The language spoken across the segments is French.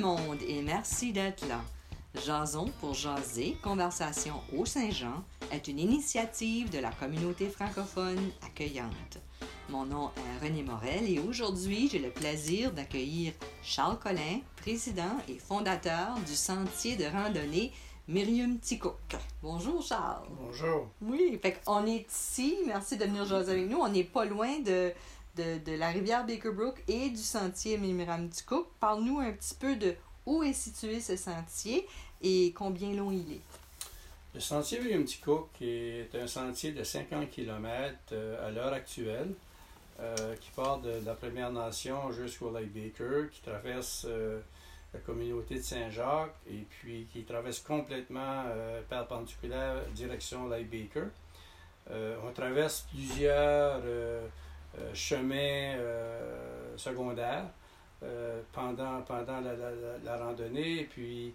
le monde et merci d'être là. Jason pour jaser, Conversation au Saint-Jean est une initiative de la communauté francophone accueillante. Mon nom est René Morel et aujourd'hui, j'ai le plaisir d'accueillir Charles Collin, président et fondateur du sentier de randonnée Myriam Ticook. Bonjour Charles. Bonjour. Oui, fait on est ici. Merci de venir jaser avec nous. On n'est pas loin de, de, la rivière Baker Brook et du sentier Myriam Ticook. Parle-nous un petit peu de où est situé ce sentier et combien long il est. Le sentier Myriam Ticook est un sentier de 50 km euh, à l'heure actuelle. Euh, qui part de, la Première Nation jusqu'au Lake Baker, qui traverse euh, la communauté de Saint-Jacques et puis qui traverse complètement perpendiculaire direction Lake Baker. On traverse plusieurs euh, chemins secondaires pendant, pendant la, randonnée et puis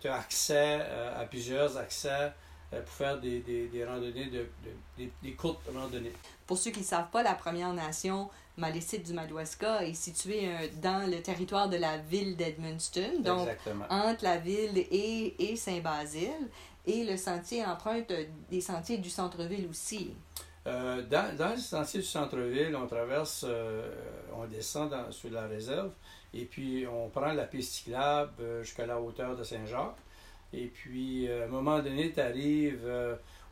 tu as accès à plusieurs accès pour faire des, randonnées, de, des, courtes randonnées. Pour ceux qui ne savent pas, la Première Nation Malécite du Madawaska est situé euh, dans le territoire de la ville d'Edmundston, donc entre la ville et, et Saint-Basile. Et le sentier emprunte des sentiers du centre-ville aussi. Euh, dans, dans, le sentier du centre-ville, on traverse, euh, on descend dans, sur la réserve et puis on prend la piste cyclable jusqu'à la hauteur de Saint-Jacques. Et puis, à un moment donné, tu arrives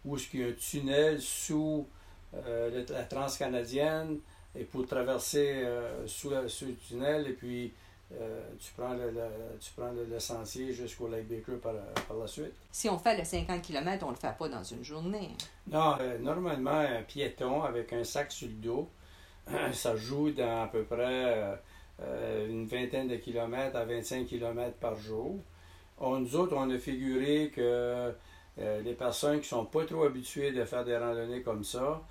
où il y a un tunnel sous la transcanadienne et pour traverser euh, sous, le tunnel et puis euh, tu prends le, tu prends le, sentier jusqu'au Lake Baker par, par, la suite. Si on fait le 50 km, on ne le fait pas dans une journée. Non, euh, normalement, un piéton avec un sac sur le dos, ça joue dans à peu près une vingtaine de kilomètres à 25 km par jour. On, nous autres, on a figuré que les personnes qui sont pas trop habituées de faire des randonnées comme ça,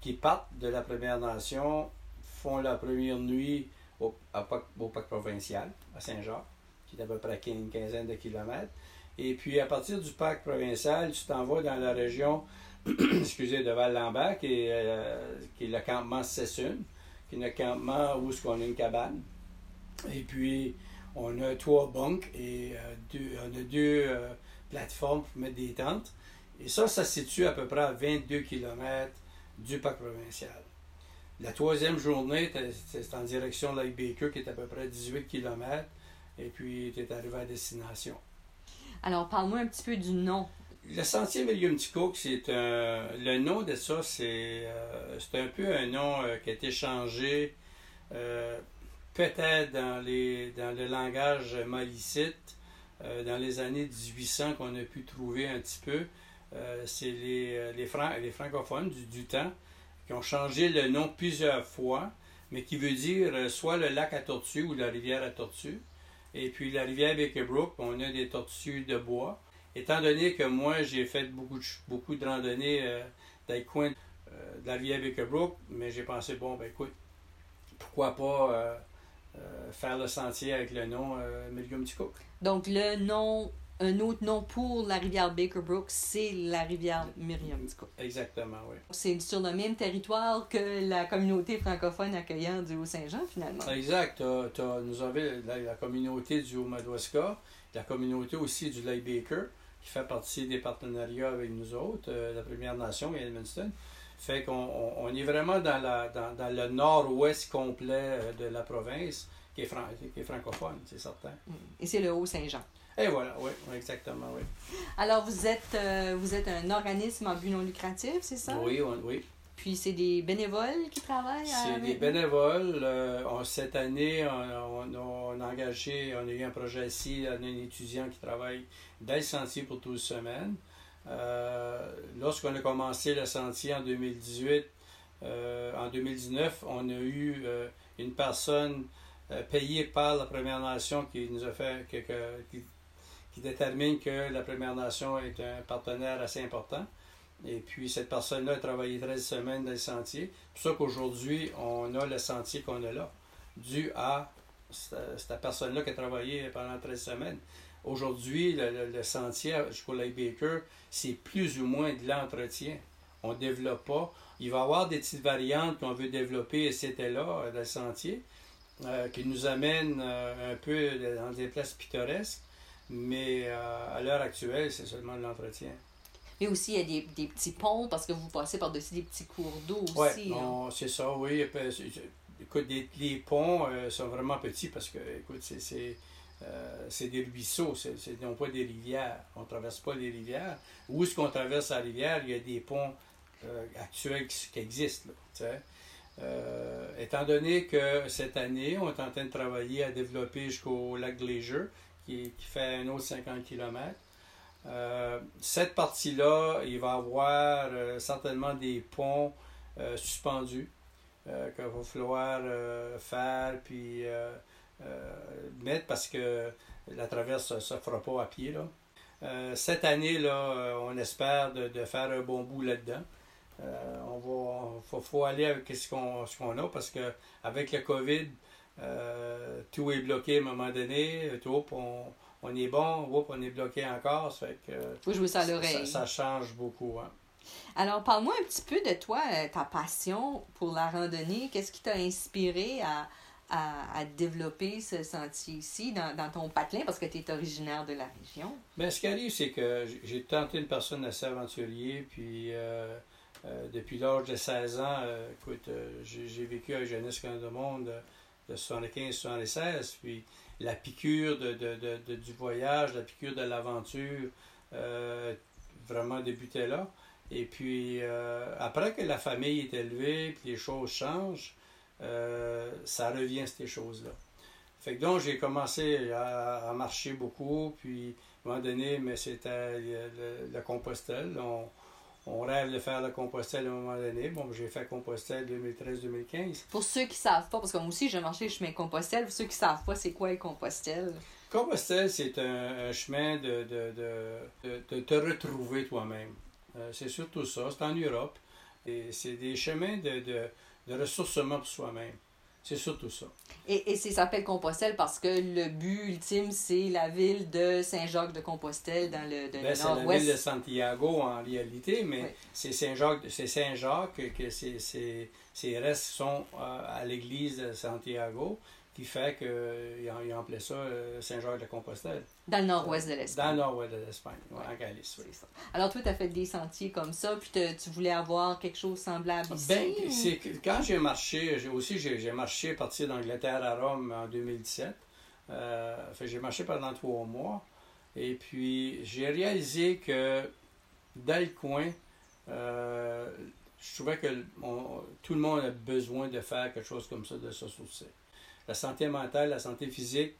qui partent de la Première Nation, font la première nuit au, parc provincial, à Saint-Jacques, qui est à peu près une quinzaine de kilomètres. Et puis, à partir du parc provincial, tu t'en vas dans la région excusez, de Val-Lambert, qui, euh, qui est le campement Sessun, qui est le campement où on a une cabane. Et puis, on a trois bunks et euh, deux, on a deux euh, plateformes pour mettre des tentes. Et ça, ça se situe à peu près à 22 km du parc provincial. La troisième journée, c'est en direction de Baker, qui est à peu près 18 km, et puis tu es arrivé à destination. Alors, parle-moi un petit peu du nom. Le sentier William Ticook, c'est un. Le nom de ça, c'est euh, un peu un nom euh, qui a été changé euh, peut-être dans, les, dans le langage malicite dans les années 1800 qu'on a pu trouver un petit peu. C'est les, les, les, francophones du, temps ont changé le nom plusieurs fois, mais qui veut dire euh, soit le lac à tortues ou la rivière à tortues. Et puis la rivière Baker Brook, on a des tortues de bois. Étant donné que moi, j'ai fait beaucoup de, beaucoup de randonnées dans les coins de la rivière Baker Brook, mais j'ai pensé, bon, ben écoute, pourquoi pas faire le sentier avec le nom euh, Millium Donc le nom un autre nom pour la rivière Baker Brook, c'est la rivière Myriam. Exactement, oui. C'est sur le même territoire que la communauté francophone accueillante du Haut-Saint-Jean, finalement. Exact. nous avons la, communauté du Haut-Madawaska, la communauté aussi du Lake Baker, qui fait partie des partenariats avec nous autres, euh, la Première Nation et Edmundston. Fait qu'on on, est vraiment dans, la, dans, le nord-ouest complet euh, de la province, qui est, qui est francophone, c'est certain. Et c'est le Haut-Saint-Jean. Et voilà, oui, exactement, oui. Alors, vous êtes, euh, vous êtes un organisme en but non lucratif, c'est ça? Oui, oui. Puis c'est des bénévoles qui travaillent C'est des bénévoles. Euh, cette année, on, a engagé, on a eu un projet ici, on a un étudiant qui travaille dans le sentier pour 12 semaines. Euh, lorsqu'on a commencé le sentier en 2018, en 2019, on a eu une personne payée par la Première Nation qui nous a fait, que, qui, qui détermine que la Première Nation est un partenaire assez important. Et puis, cette personne-là a travaillé 13 semaines dans le sentier. C'est pour ça qu'aujourd'hui, on a le sentier qu'on a là, dû à cette, personne-là qui a travaillé pendant 13 semaines. Aujourd'hui, le, sentier jusqu'au Lake Baker, c'est plus ou moins de l'entretien. On ne développe pas. Il va y avoir des petites variantes qu'on veut développer, et c'était là, dans le sentier. qui nous amène un peu dans des places pittoresques, mais à l'heure actuelle, c'est seulement de l'entretien. Mais aussi, il y a des, des, petits ponts parce que vous passez par-dessus des petits cours d'eau aussi. Oui, hein. c'est ça, oui. Écoute, les ponts sont vraiment petits parce que, écoute, c'est euh, c'est des ruisseaux, c'est non pas des rivières. On ne traverse pas des rivières. Où est-ce qu'on traverse la rivière? Il y a des ponts euh, actuels qui, existent. Euh, étant donné que cette année, on est en train de travailler à développer jusqu'au lac Glacier, qui, fait un autre 50 km. cette partie-là, il va y avoir certainement des ponts suspendus qu'il va falloir faire, puis euh, mettre parce que la traverse ne se fera pas à pied. Là. Euh, cette année, là, euh, on espère de, faire un bon bout là-dedans. on va, faut, aller avec ce qu'on, a parce que avec le COVID, tout est bloqué à un moment donné. Tout, on, on est bon, on est bloqué encore. Ça fait que, Faut jouer ça à l'oreille. Ça, change beaucoup. Hein. Alors, parle-moi un petit peu de toi, ta passion pour la randonnée. Qu'est-ce qui t'a inspiré à, à, développer ce sentier ici dans, dans ton patelin? Parce que tu es originaire de la région? Bien, ce qui arrive, c'est que j'ai tenté une personne assez aventurier, puis euh, euh, depuis l'âge de 16 ans, euh, écoute, j'ai vécu à Jeunesse Canada Monde de 75-76, puis la piqûre de, du voyage, la piqûre de l'aventure, vraiment débutait là. Et puis, après que la famille est élevée, puis les choses changent, euh, ça revient ces choses-là. Fait donc, j'ai commencé à, marcher beaucoup, puis à un moment donné, mais c'était le, Compostelle. On, rêve de faire le Compostelle à un moment donné. Bon, j'ai fait Compostelle 2013-2015. Pour ceux qui ne savent pas, parce que moi aussi, j'ai marché le chemin Compostelle, pour ceux qui ne savent pas, c'est quoi le Compostelle? Compostelle, c'est un, chemin de, de, te retrouver toi-même. Euh, c'est surtout ça. C'est en Europe. Et c'est des chemins de, de ressourcement pour soi-même. C'est surtout ça. Et, et ça s'appelle Compostelle parce que le but ultime, c'est la ville de Saint-Jacques-de-Compostelle dans le, de ben, C'est la ville de Santiago en réalité, mais c'est Saint-Jacques c'est Saint-Jacques que ces restes sont euh, à l'église de Santiago qui fait qu'ils ont, appelé ça euh, Saint-Jacques-de-Compostelle. Dans le nord-ouest de l'Espagne. Dans le nord-ouest de l'Espagne, en Galice. Oui. Alors, toi, tu as fait des sentiers comme ça, puis tu voulais avoir quelque chose semblable ici? Ben, c'est quand j'ai marché, j'ai aussi j'ai marché à partir d'Angleterre à Rome en 2017. Euh, j'ai marché pendant trois mois. Et puis, j'ai réalisé que dans le coin, euh, je trouvais que tout le monde a besoin de faire quelque chose comme ça, de se ressourcer la santé mentale, la santé physique,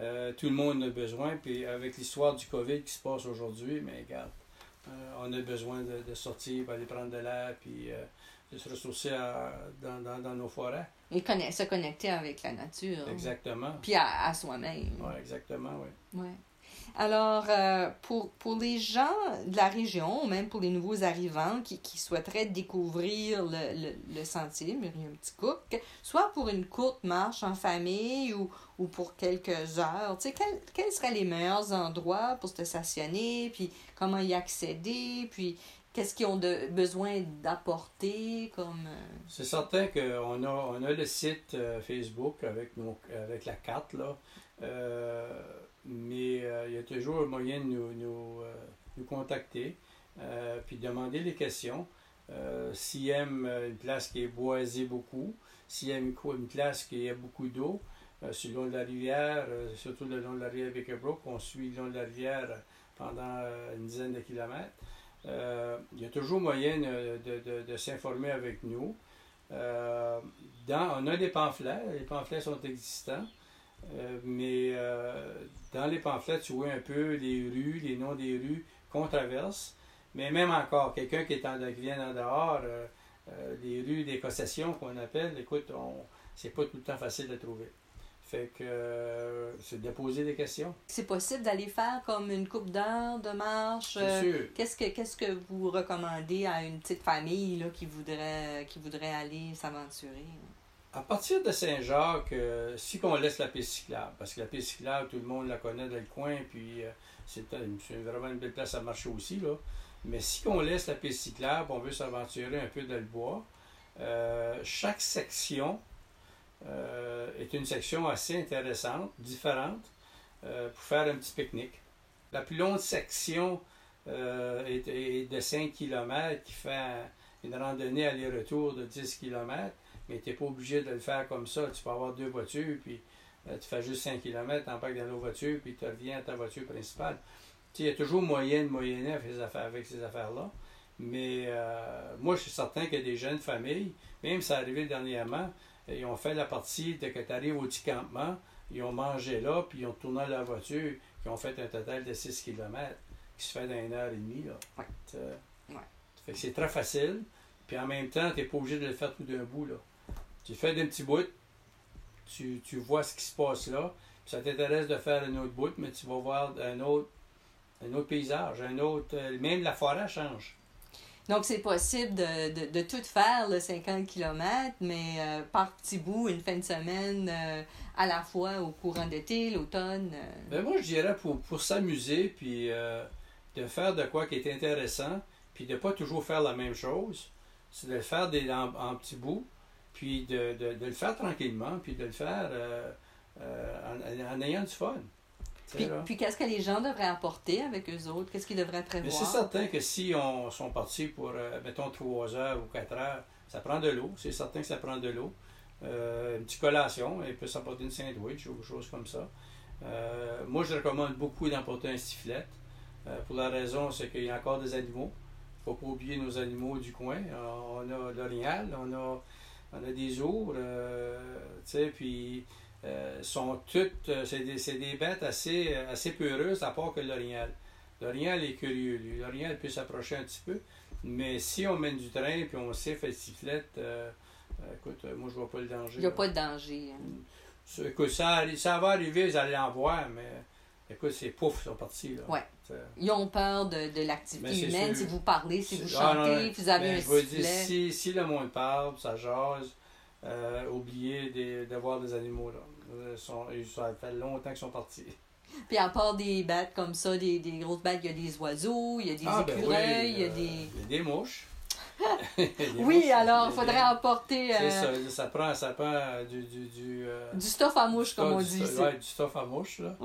euh, tout le monde a besoin. Puis avec l'histoire du COVID qui se passe aujourd'hui, mais regarde, euh, on a besoin de, sortir, aller prendre de l'air, puis euh, de se ressourcer dans, nos forêts. Et se connecter avec la nature. Exactement. Puis à, soi-même. Oui, exactement, oui. Ouais. Alors, euh, pour, les gens de la région, même pour les nouveaux arrivants qui, qui souhaiteraient découvrir le, le, sentier Myriam Petit Cook, soit pour une courte marche en famille ou, ou pour quelques heures, quels, seraient les meilleurs endroits pour se stationner, puis comment y accéder, puis qu'est-ce qu'ils ont besoin d'apporter comme... Euh, C'est certain qu'on a, le site euh, Facebook avec la carte, là. Mais euh, il y a toujours moyen de nous, nous, euh, nous contacter, euh, puis demander des questions. s'ils aiment une place qui est boisée beaucoup, s'ils aiment une place qui a beaucoup d'eau, sur le long de la rivière, surtout le long de la rivière Vickerbrook, on suit le long de la rivière pendant une dizaine de kilomètres. il y a toujours moyen de, de, de, s'informer avec nous. on a des pamphlets, les pamphlets sont existants. Euh, mais euh, dans les pamphlets, tu vois un peu les rues, les noms des rues qu'on traverse. Mais même encore, quelqu'un qui, est en, qui vient en dehors, euh, les rues des concessions qu'on appelle, écoute, c'est pas tout le temps facile de trouver. Fait que c'est de poser des questions. C'est possible d'aller faire comme une coupe d'heure de marche. Qu'est-ce que qu'est-ce que vous recommandez à une petite famille là, qui voudrait qui voudrait aller s'aventurer? À partir de Saint-Jacques, euh, si on laisse la piste cyclable, parce que la piste cyclable, tout le monde la connaît dans le coin, puis euh, c'est vraiment une belle place à marcher aussi, là. Mais si on laisse la piste cyclable, on veut s'aventurer un peu dans le bois, euh, chaque section est une section assez intéressante, différente, pour faire un petit pique-nique. La plus longue section euh, est, de 5 km qui fait une randonnée aller-retour de 10 km, mais tu n'es pas obligé de le faire comme ça. Tu peux avoir deux voitures, puis tu fais juste 5 km, tu embarques dans la voiture, puis tu reviens à ta voiture principale. Il y a toujours moyen de moyenner avec ces affaires-là. Mais moi, je suis certain que des jeunes familles, même ça arrivé dernièrement, ils ont fait la partie de que tu arrives au petit campement, ils ont mangé là, puis ils ont tourné la voiture, ils ont fait un total de 6 km, qui se fait dans une heure et demie. Là. Ouais. Fait que c'est très facile, puis en même temps, tu n'es pas obligé de le faire tout d'un bout. Là. Tu fais des petits bouts, tu, tu vois ce qui se passe là, puis ça t'intéresse de faire un autre bout, mais tu vas voir un autre, un autre paysage, un autre. Euh, même la forêt change. Donc, c'est possible de, de, tout faire, le 50 km, mais euh, par petits bouts, une fin de semaine, euh, à la fois au courant d'été, l'automne. Euh. Ben moi, je dirais pour, pour s'amuser, puis de faire de quoi qui est intéressant, puis de ne pas toujours faire la même chose. C'est de le faire des, en, petits bouts, puis de, de, de, le faire tranquillement, puis de le faire en, en ayant du fun. Puis, qu'est-ce que les gens devraient apporter avec eux autres? Qu'est-ce qu'ils devraient prévoir? c'est certain que si on sont partis pour, euh, mettons, trois heures ou quatre heures, ça prend de l'eau. C'est certain que ça prend de l'eau. Euh, une petite collation, il peut s'apporter une sandwich ou quelque chose comme ça. Euh, moi, je recommande beaucoup d'emporter un sifflet. pour la raison, c'est qu'il y a encore des animaux. Il ne faut pas oublier nos animaux du coin. On a l'orignal, on a, on a des ours, tu sais, puis euh, sont toutes, euh, c'est des, des, bêtes assez, euh, assez peureuses, à part que l'orignal. L'orignal est curieux, lui. L'orignal peut s'approcher un petit peu, mais si on mène du train puis on siffle et sifflette, écoute, moi je vois pas le danger. Il n'y a pas de danger. Hein. Écoute, ça, ça va arriver, vous allez en voir, mais écoute, c'est pouf, ils sont partis. Là. Ouais. Ils ont peur de, de l'activité humaine. Si vous parlez, si vous ah, chantez, vous avez un je Dire, si, si le monde parle, ça jase, euh, oublier d'avoir des animaux. Là. Euh, ça fait longtemps qu'ils sont partis. Puis à part des bêtes comme ça, des, des grosses bêtes, il y a des oiseaux, il y a des ah, ben écureuils, il y a des... Il y a des mouches. oui, alors il faudrait apporter. C'est euh, ça, ça prend, ça prend du. Du, du, du stuff à mouche, comme on dit. Oui, du stuff à mouche. Là.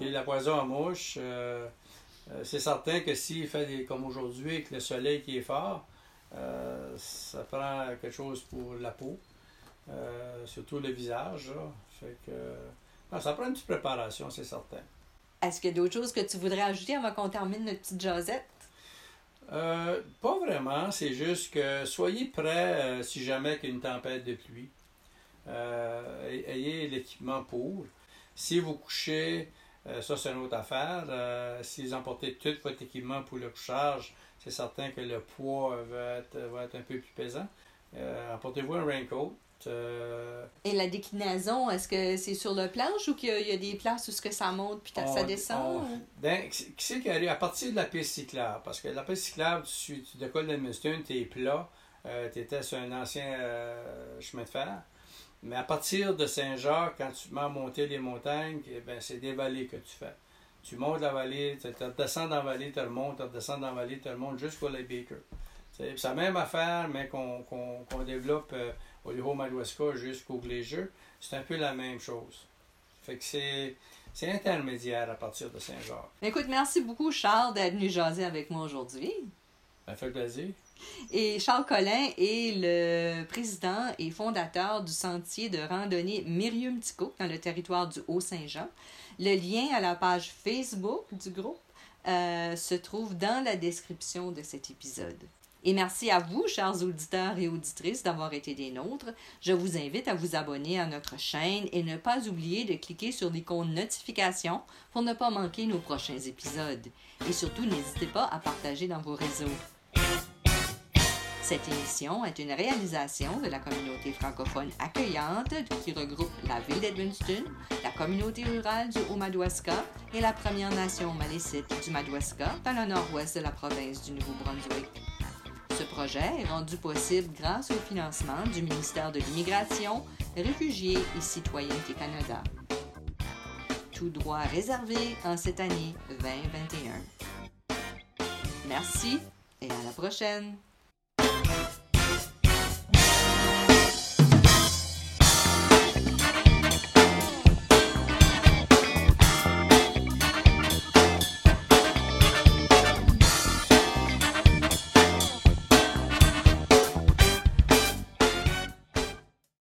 la poison à mouche. c'est certain que s'il fait des, comme aujourd'hui, avec le soleil qui est fort, ça prend quelque chose pour la peau. Euh, surtout le visage. Fait que, ça prend une petite préparation, c'est certain. Est-ce qu'il y a d'autres choses que tu voudrais ajouter avant qu'on termine notre petite jasette? Euh, pas vraiment, c'est juste que soyez prêts euh, si jamais qu'il y a une tempête de pluie. ayez l'équipement pour. Si vous couchez, ça c'est une autre affaire. si vous emportez tout votre équipement pour le couchage, c'est certain que le poids va être, va être un peu plus pesant. Apportez-vous un raincoat. Euh, Et la déclinaison, est-ce que c'est sur le planche ou qu'il y, a des places où ce que ça monte puis ça descend? ben, qui c'est qui arrive à partir de la piste cyclable? Parce que la piste cyclable, tu, tu décolles d'Edmundston, tu es plat, euh, tu étais sur un ancien euh, chemin de fer. Mais à partir de Saint-Jacques, quand tu mets à monter les montagnes, eh ben, c'est des vallées que tu fais. Tu montes la vallée, tu descends dans la vallée, tu remontes, tu redescends dans la vallée, tu remontes jusqu'au Lake Baker. C'est la même affaire, mais qu'on développe au Haut-Madawaska jusqu'au Glacier, c'est un peu la même chose. Fait que c'est. C'est intermédiaire à partir de Saint-Jacques. Écoute, merci beaucoup, Charles, d'être venu jaser avec moi aujourd'hui. Ça fait plaisir. Et Charles Collin est le président et fondateur du sentier de randonnée Myrium-Tico dans le territoire du Haut-Saint-Jean. Le lien à la page Facebook du groupe euh, se trouve dans la description de cet épisode. Et merci à vous, chers auditeurs et auditrices, d'avoir été des nôtres. Je vous invite à vous abonner à notre chaîne et ne pas oublier de cliquer sur l'icône notification pour ne pas manquer nos prochains épisodes. Et surtout, n'hésitez pas à partager dans vos réseaux. Cette émission est une réalisation de la communauté francophone accueillante qui regroupe la ville d'Edmundston, la communauté rurale du Haut-Madawaska et la Première Nation malécite du Madawaska dans le nord-ouest de la province du Nouveau-Brunswick. Ce projet est rendu possible grâce au financement du ministère de l'Immigration, Réfugiés et Citoyenneté Canada. Tout droit réservé en cette année 2021. Merci et à la prochaine!